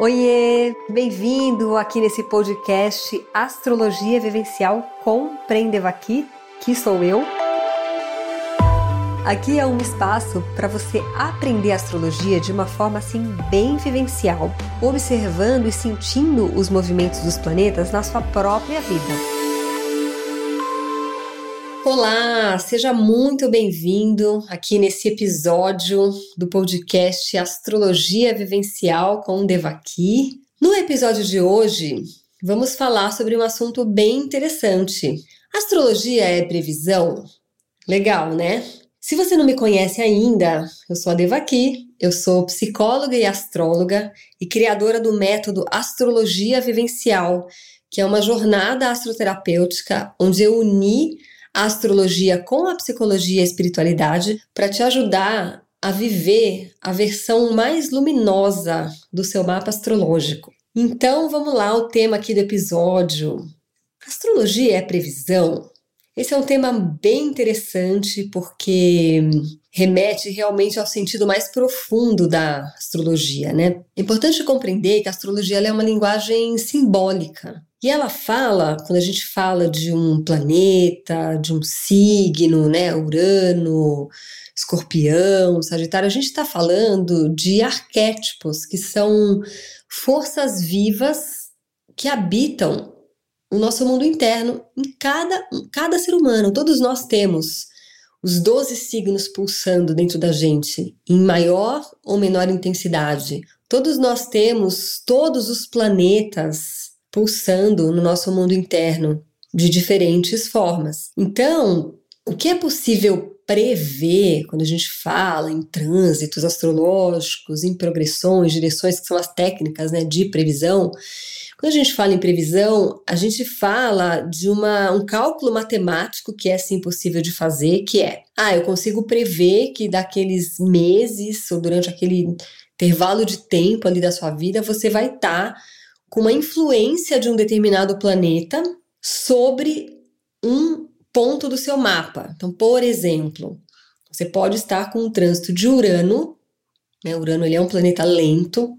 Oiê, bem-vindo aqui nesse podcast Astrologia Vivencial com Prendevaki, que sou eu. Aqui é um espaço para você aprender astrologia de uma forma assim bem vivencial, observando e sentindo os movimentos dos planetas na sua própria vida. Olá, seja muito bem-vindo aqui nesse episódio do podcast Astrologia Vivencial com Devaki. No episódio de hoje, vamos falar sobre um assunto bem interessante. Astrologia é previsão? Legal, né? Se você não me conhece ainda, eu sou a Devaki, eu sou psicóloga e astróloga e criadora do método Astrologia Vivencial, que é uma jornada astroterapêutica onde eu uni a astrologia com a psicologia e a espiritualidade para te ajudar a viver a versão mais luminosa do seu mapa astrológico. Então vamos lá, o tema aqui do episódio. Astrologia é previsão? Esse é um tema bem interessante porque remete realmente ao sentido mais profundo da astrologia, né? É importante compreender que a astrologia é uma linguagem simbólica. E ela fala, quando a gente fala de um planeta, de um signo, né, Urano, Escorpião, Sagitário, a gente está falando de arquétipos que são forças vivas que habitam o nosso mundo interno em cada, em cada ser humano. Todos nós temos os 12 signos pulsando dentro da gente, em maior ou menor intensidade. Todos nós temos todos os planetas pulsando no nosso mundo interno de diferentes formas. Então, o que é possível prever quando a gente fala em trânsitos astrológicos, em progressões, direções que são as técnicas né, de previsão? Quando a gente fala em previsão, a gente fala de uma, um cálculo matemático que é sim possível de fazer, que é, ah, eu consigo prever que daqueles meses ou durante aquele intervalo de tempo ali da sua vida, você vai estar tá com uma influência de um determinado planeta sobre um ponto do seu mapa. Então, por exemplo, você pode estar com um trânsito de Urano, né? Urano ele é um planeta lento,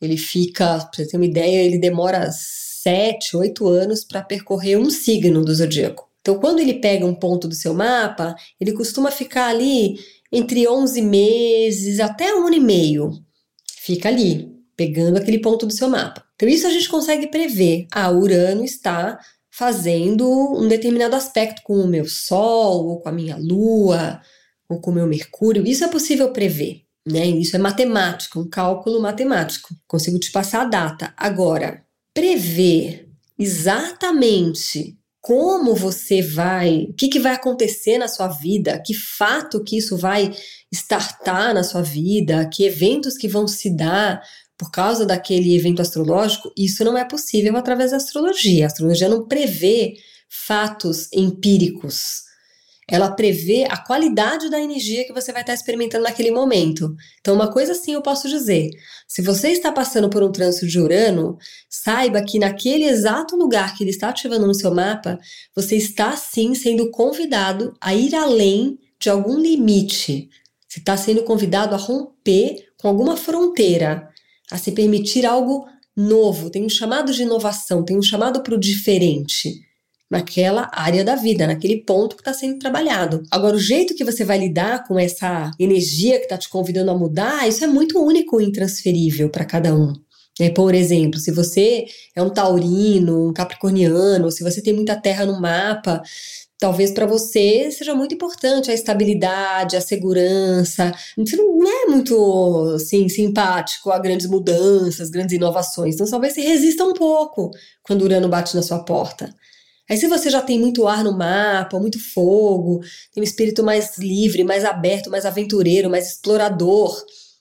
ele fica, para você ter uma ideia, ele demora sete, oito anos para percorrer um signo do zodíaco. Então, quando ele pega um ponto do seu mapa, ele costuma ficar ali entre 11 meses até um ano e meio. Fica ali, pegando aquele ponto do seu mapa. Então, isso a gente consegue prever. Ah, Urano está fazendo um determinado aspecto com o meu Sol, ou com a minha Lua, ou com o meu Mercúrio. Isso é possível prever. Né? Isso é matemático, um cálculo matemático. Consigo te passar a data. Agora, prever exatamente como você vai, o que, que vai acontecer na sua vida, que fato que isso vai startar na sua vida, que eventos que vão se dar, por causa daquele evento astrológico, isso não é possível através da astrologia. A astrologia não prevê fatos empíricos. Ela prevê a qualidade da energia que você vai estar experimentando naquele momento. Então, uma coisa sim eu posso dizer: se você está passando por um trânsito de Urano, saiba que naquele exato lugar que ele está ativando no seu mapa, você está sim sendo convidado a ir além de algum limite. Você está sendo convidado a romper com alguma fronteira a se permitir algo novo, tem um chamado de inovação, tem um chamado para o diferente naquela área da vida, naquele ponto que está sendo trabalhado. Agora, o jeito que você vai lidar com essa energia que está te convidando a mudar, isso é muito único e intransferível para cada um. É, por exemplo, se você é um taurino, um capricorniano, se você tem muita terra no mapa, talvez para você seja muito importante a estabilidade, a segurança. Você não é muito assim, simpático a grandes mudanças, grandes inovações. Então talvez você resista um pouco quando o Urano bate na sua porta. Aí, se você já tem muito ar no mapa, muito fogo, tem um espírito mais livre, mais aberto, mais aventureiro, mais explorador,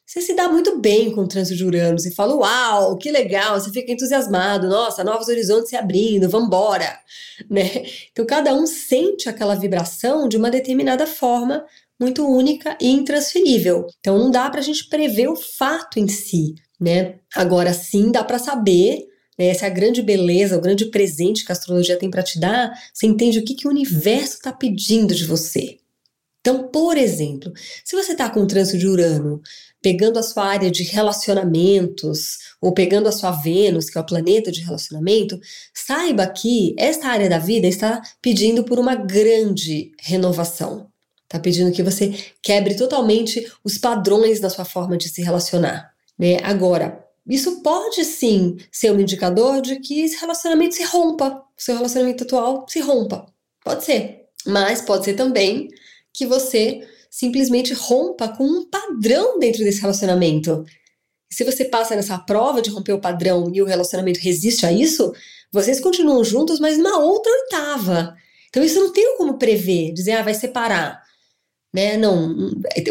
você se dá muito bem com o trânsito de Urano. Você fala, uau, que legal, você fica entusiasmado, nossa, novos horizontes se abrindo, vambora, né? Então cada um sente aquela vibração de uma determinada forma muito única e intransferível. Então não dá para a gente prever o fato em si, né? Agora sim dá para saber né, essa é a grande beleza, o grande presente que a astrologia tem para te dar. Você entende o que, que o universo está pedindo de você. Então, por exemplo, se você está com um trânsito de Urano pegando a sua área de relacionamentos, ou pegando a sua Vênus, que é o planeta de relacionamento, saiba que esta área da vida está pedindo por uma grande renovação. Está pedindo que você quebre totalmente os padrões da sua forma de se relacionar. Né? Agora, isso pode sim ser um indicador de que esse relacionamento se rompa, seu relacionamento atual se rompa. Pode ser. Mas pode ser também que você simplesmente rompa com um padrão dentro desse relacionamento. Se você passa nessa prova de romper o padrão e o relacionamento resiste a isso, vocês continuam juntos, mas numa outra oitava. Então isso não tem como prever, dizer, ah, vai separar né? Não,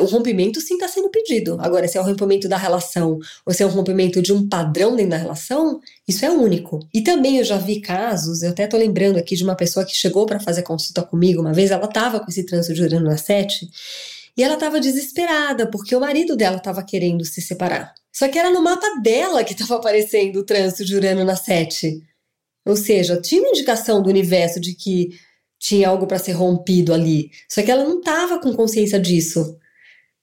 o rompimento sim está sendo pedido. Agora, se é o rompimento da relação ou se é o rompimento de um padrão dentro da relação, isso é único. E também eu já vi casos, eu até tô lembrando aqui de uma pessoa que chegou para fazer consulta comigo uma vez, ela estava com esse trânsito de Urano na 7 e ela estava desesperada porque o marido dela estava querendo se separar. Só que era no mapa dela que estava aparecendo o trânsito de Urano na 7. Ou seja, tinha indicação do universo de que tinha algo para ser rompido ali. Só que ela não estava com consciência disso.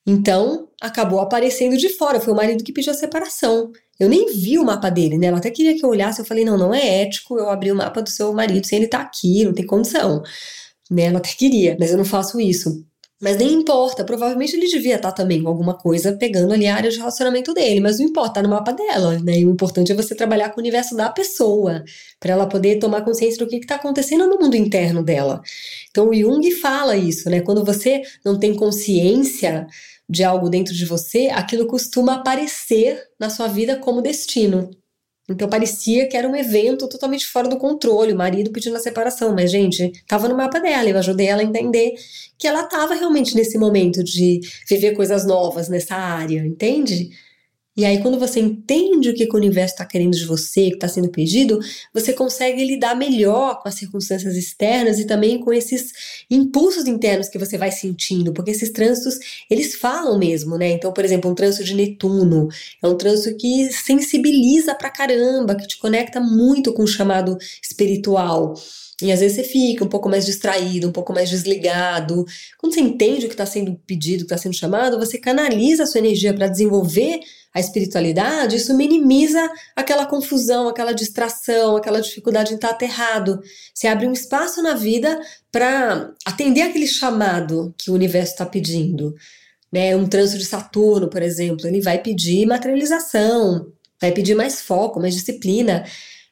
Então, acabou aparecendo de fora. Foi o marido que pediu a separação. Eu nem vi o mapa dele, né? Ela até queria que eu olhasse. Eu falei: não, não é ético eu abrir o mapa do seu marido sem ele estar tá aqui, não tem condição. Né? Ela até queria, mas eu não faço isso. Mas nem importa, provavelmente ele devia estar também com alguma coisa pegando ali a área de relacionamento dele, mas não importa, tá no mapa dela, né? E o importante é você trabalhar com o universo da pessoa, para ela poder tomar consciência do que está acontecendo no mundo interno dela. Então o Jung fala isso, né? Quando você não tem consciência de algo dentro de você, aquilo costuma aparecer na sua vida como destino. Então parecia que era um evento totalmente fora do controle, o marido pedindo a separação, mas gente, estava no mapa dela, eu ajudei ela a entender que ela estava realmente nesse momento de viver coisas novas nessa área, entende? E aí, quando você entende o que, o universo está querendo de você, que está sendo pedido, você consegue lidar melhor com as circunstâncias externas e também com esses impulsos internos que você vai sentindo, porque esses trânsitos, eles falam mesmo, né? Então, por exemplo, um trânsito de Netuno é um trânsito que sensibiliza pra caramba, que te conecta muito com o chamado espiritual. E às vezes você fica um pouco mais distraído, um pouco mais desligado. Quando você entende o que está sendo pedido, o que está sendo chamado, você canaliza a sua energia para desenvolver a espiritualidade, isso minimiza aquela confusão, aquela distração, aquela dificuldade em estar aterrado. Você abre um espaço na vida para atender aquele chamado que o universo está pedindo. Né? Um trânsito de Saturno, por exemplo, ele vai pedir materialização, vai pedir mais foco, mais disciplina.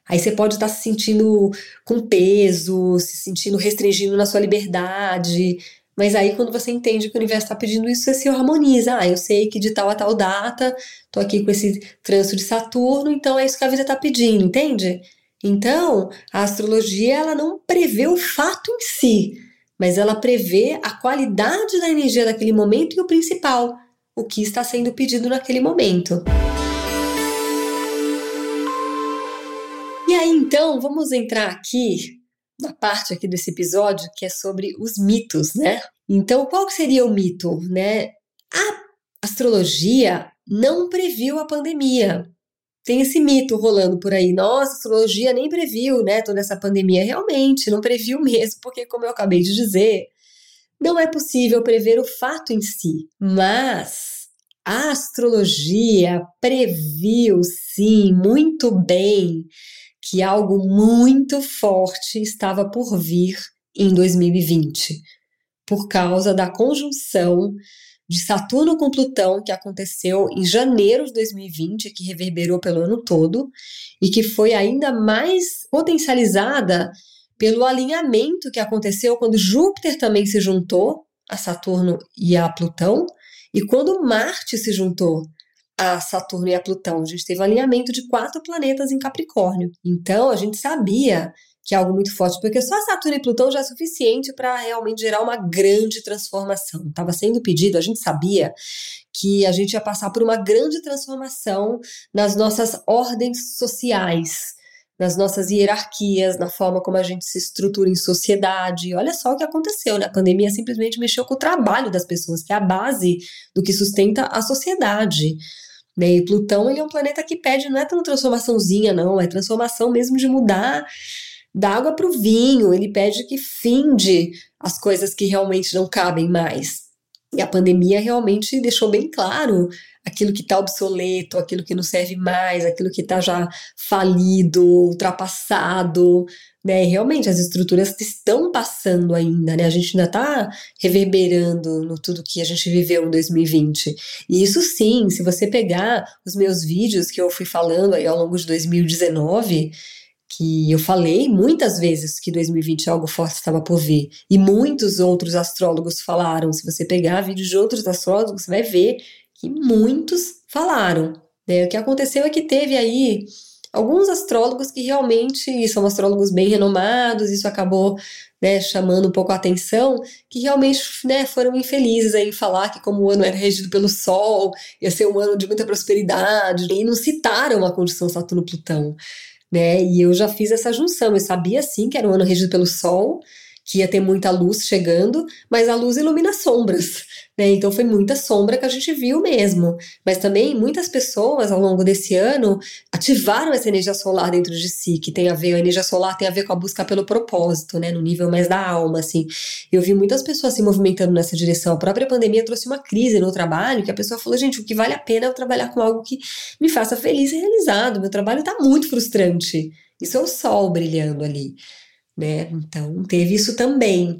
Aí você pode estar se sentindo com peso, se sentindo restringindo na sua liberdade, mas aí, quando você entende que o universo está pedindo isso, você se harmoniza. Ah, eu sei que de tal a tal data, tô aqui com esse trânsito de Saturno, então é isso que a vida está pedindo, entende? Então, a astrologia ela não prevê o fato em si, mas ela prevê a qualidade da energia daquele momento e o principal, o que está sendo pedido naquele momento. E aí, então, vamos entrar aqui na parte aqui desse episódio que é sobre os mitos, né? Então, qual seria o mito, né? A astrologia não previu a pandemia. Tem esse mito rolando por aí. Nossa, a astrologia nem previu, né, toda essa pandemia. Realmente, não previu mesmo, porque como eu acabei de dizer, não é possível prever o fato em si, mas a astrologia previu sim muito bem que algo muito forte estava por vir em 2020, por causa da conjunção de Saturno com Plutão que aconteceu em janeiro de 2020, que reverberou pelo ano todo e que foi ainda mais potencializada pelo alinhamento que aconteceu quando Júpiter também se juntou a Saturno e a Plutão e quando Marte se juntou a Saturno e a Plutão. A gente teve um alinhamento de quatro planetas em Capricórnio. Então, a gente sabia que é algo muito forte, porque só Saturno e Plutão já é suficiente para realmente gerar uma grande transformação. Estava sendo pedido, a gente sabia que a gente ia passar por uma grande transformação nas nossas ordens sociais, nas nossas hierarquias, na forma como a gente se estrutura em sociedade. Olha só o que aconteceu, né? A pandemia simplesmente mexeu com o trabalho das pessoas, que é a base do que sustenta a sociedade. Né? E Plutão ele é um planeta que pede, não é tão transformaçãozinha, não, é transformação mesmo de mudar da água para o vinho. Ele pede que finde as coisas que realmente não cabem mais. E a pandemia realmente deixou bem claro aquilo que está obsoleto, aquilo que não serve mais, aquilo que está já falido, ultrapassado, né? realmente as estruturas estão passando ainda, né? A gente ainda está reverberando no tudo que a gente viveu em 2020. E isso sim, se você pegar os meus vídeos que eu fui falando aí ao longo de 2019, que eu falei muitas vezes que 2020 algo forte estava por vir. E muitos outros astrólogos falaram. Se você pegar vídeos de outros astrólogos, você vai ver que muitos falaram. Né? O que aconteceu é que teve aí alguns astrólogos que realmente são astrólogos bem renomados, isso acabou né, chamando um pouco a atenção, que realmente né, foram infelizes em falar que como o ano era regido pelo Sol, ia ser um ano de muita prosperidade, e não citaram a condição Saturno-Plutão né? E eu já fiz essa junção. Eu sabia sim que era um ano regido pelo Sol, que ia ter muita luz chegando, mas a luz ilumina sombras né? Então foi muita sombra que a gente viu mesmo. Mas também muitas pessoas ao longo desse ano ativaram essa energia solar dentro de si, que tem a ver, a energia solar tem a ver com a busca pelo propósito, né? No nível mais da alma, assim. Eu vi muitas pessoas se movimentando nessa direção. A própria pandemia trouxe uma crise no trabalho, que a pessoa falou, gente, o que vale a pena é eu trabalhar com algo que me faça feliz e realizado. Meu trabalho tá muito frustrante. Isso é o sol brilhando ali, né? Então teve isso também.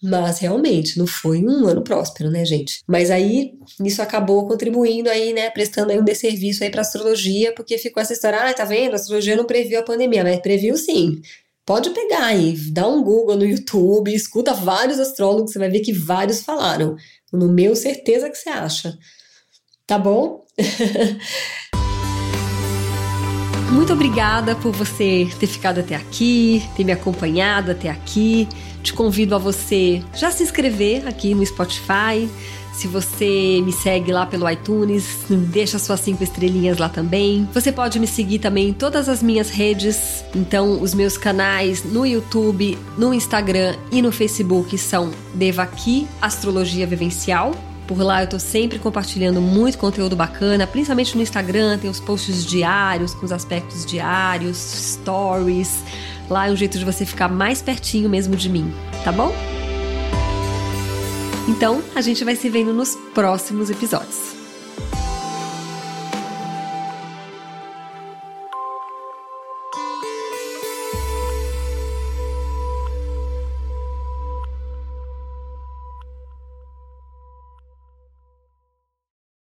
Mas realmente não foi um ano próspero, né, gente? Mas aí isso acabou contribuindo aí, né, prestando aí um desserviço aí para astrologia, porque ficou essa história, ah, tá vendo? A astrologia não previu a pandemia, mas previu sim. Pode pegar aí, dá um Google no YouTube, escuta vários astrólogos, você vai ver que vários falaram. No meu, certeza que você acha. Tá bom? Muito obrigada por você ter ficado até aqui, ter me acompanhado até aqui. Te convido a você já se inscrever aqui no Spotify. Se você me segue lá pelo iTunes, deixa suas cinco estrelinhas lá também. Você pode me seguir também em todas as minhas redes. Então, os meus canais no YouTube, no Instagram e no Facebook são Devaqui Astrologia Vivencial. Por lá eu tô sempre compartilhando muito conteúdo bacana, principalmente no Instagram, tem os posts diários com os aspectos diários, stories. Lá é um jeito de você ficar mais pertinho mesmo de mim, tá bom? Então, a gente vai se vendo nos próximos episódios.